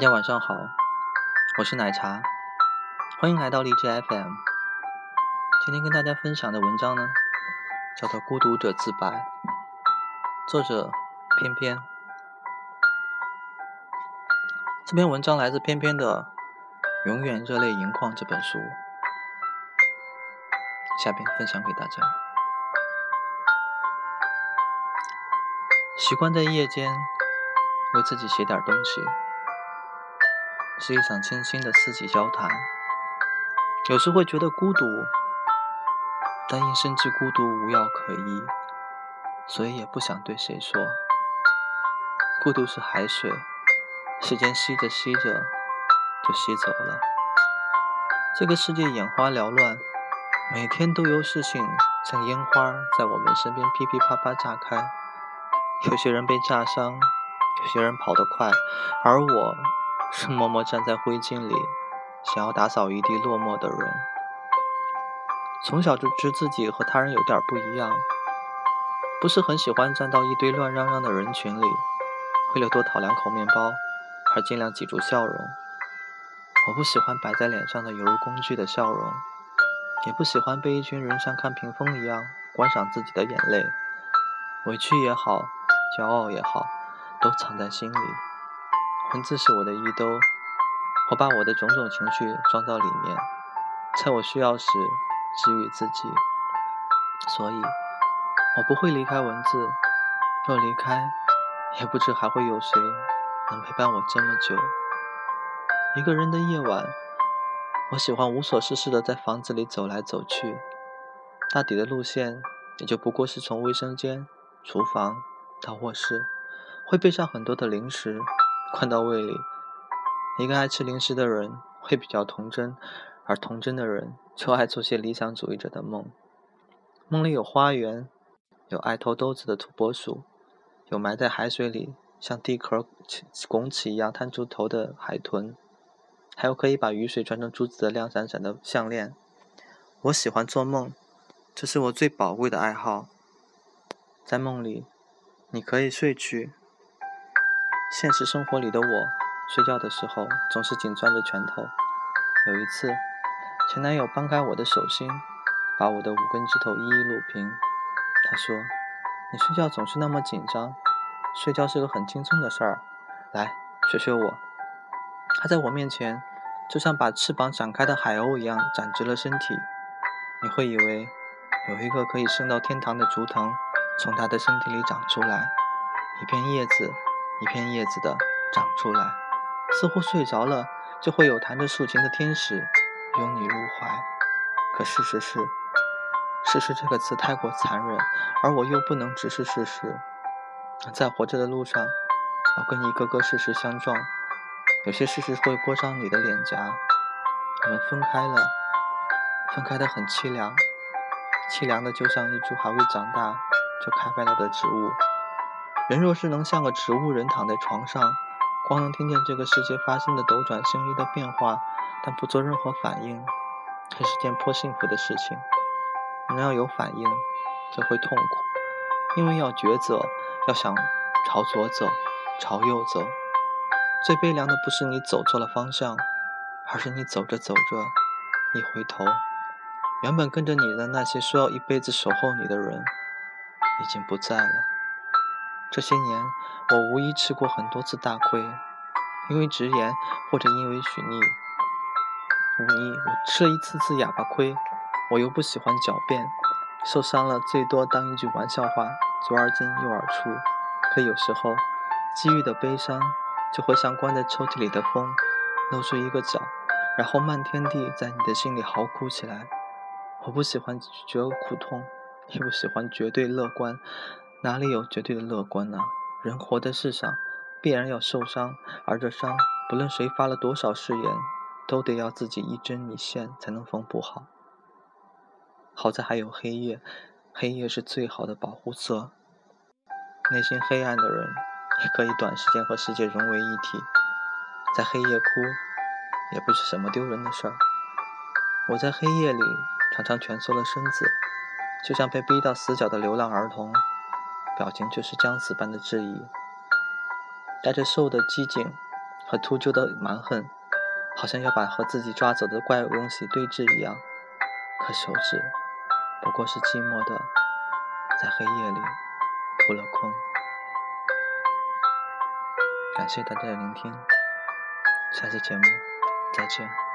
大家晚上好，我是奶茶，欢迎来到荔枝 FM。今天跟大家分享的文章呢，叫做《孤独者自白》，作者翩翩。这篇文章来自翩翩的《永远热泪盈眶》这本书，下边分享给大家。习惯在夜间为自己写点东西，是一场清新的四季交谈。有时会觉得孤独，但因深知孤独无药可医，所以也不想对谁说。孤独是海水，时间吸着吸着就吸走了。这个世界眼花缭乱，每天都有事情像烟花在我们身边噼噼啪啪炸开。有些人被炸伤，有些人跑得快，而我是默默站在灰烬里，想要打扫一地落寞的人。从小就知自己和他人有点不一样，不是很喜欢站到一堆乱嚷嚷的人群里，为了多讨两口面包而尽量挤出笑容。我不喜欢摆在脸上的犹如工具的笑容，也不喜欢被一群人像看屏风一样观赏自己的眼泪，委屈也好。骄傲也好，都藏在心里。文字是我的衣兜，我把我的种种情绪装到里面，在我需要时治愈自己。所以，我不会离开文字。若离开，也不知还会有谁能陪伴我这么久。一个人的夜晚，我喜欢无所事事的在房子里走来走去，大抵的路线也就不过是从卫生间、厨房。到卧室，会备上很多的零食，灌到胃里。一个爱吃零食的人会比较童真，而童真的人就爱做些理想主义者的梦。梦里有花园，有爱偷豆子的土拨鼠，有埋在海水里像地壳拱起一样探出头的海豚，还有可以把雨水穿成珠子的亮闪闪的项链。我喜欢做梦，这是我最宝贵的爱好。在梦里。你可以睡去。现实生活里的我，睡觉的时候总是紧攥着拳头。有一次，前男友掰开我的手心，把我的五根指头一一撸平。他说：“你睡觉总是那么紧张，睡觉是个很轻松的事儿。来，学学我。”他在我面前，就像把翅膀展开的海鸥一样展直了身体。你会以为有一个可以升到天堂的竹藤。从他的身体里长出来，一片叶子一片叶子的长出来，似乎睡着了就会有弹着竖琴的天使拥你入怀。可事实是，事实这个词太过残忍，而我又不能直视事实。在活着的路上，要跟一个个事实相撞，有些事实会拨伤你的脸颊。我们分开了，分开的很凄凉，凄凉的就像一株还未长大。就开败了的植物，人若是能像个植物人躺在床上，光能听见这个世界发生的斗转星移的变化，但不做任何反应，还是件颇幸福的事情。人要有反应，就会痛苦，因为要抉择，要想朝左走，朝右走。最悲凉的不是你走错了方向，而是你走着走着，一回头，原本跟着你的那些说要一辈子守候你的人。已经不在了。这些年，我无疑吃过很多次大亏，因为直言或者因为许逆。无疑，我吃了一次次哑巴亏。我又不喜欢狡辩，受伤了最多当一句玩笑话，左耳进右耳出。可有时候，机遇的悲伤就会像关在抽屉里的风，露出一个角，然后漫天地在你的心里嚎哭起来。我不喜欢觉得苦痛。也不喜欢绝对乐观，哪里有绝对的乐观呢？人活在世上，必然要受伤，而这伤，不论谁发了多少誓言，都得要自己一针一线才能缝补好。好在还有黑夜，黑夜是最好的保护色。内心黑暗的人，也可以短时间和世界融为一体。在黑夜哭，也不是什么丢人的事儿。我在黑夜里常常蜷缩了身子。就像被逼到死角的流浪儿童，表情却是将死般的质疑，带着瘦的机警和秃鹫的蛮横，好像要把和自己抓走的怪物东西对峙一样。可手指不过是寂寞的，在黑夜里扑了空。感谢大家的聆听，下期节目再见。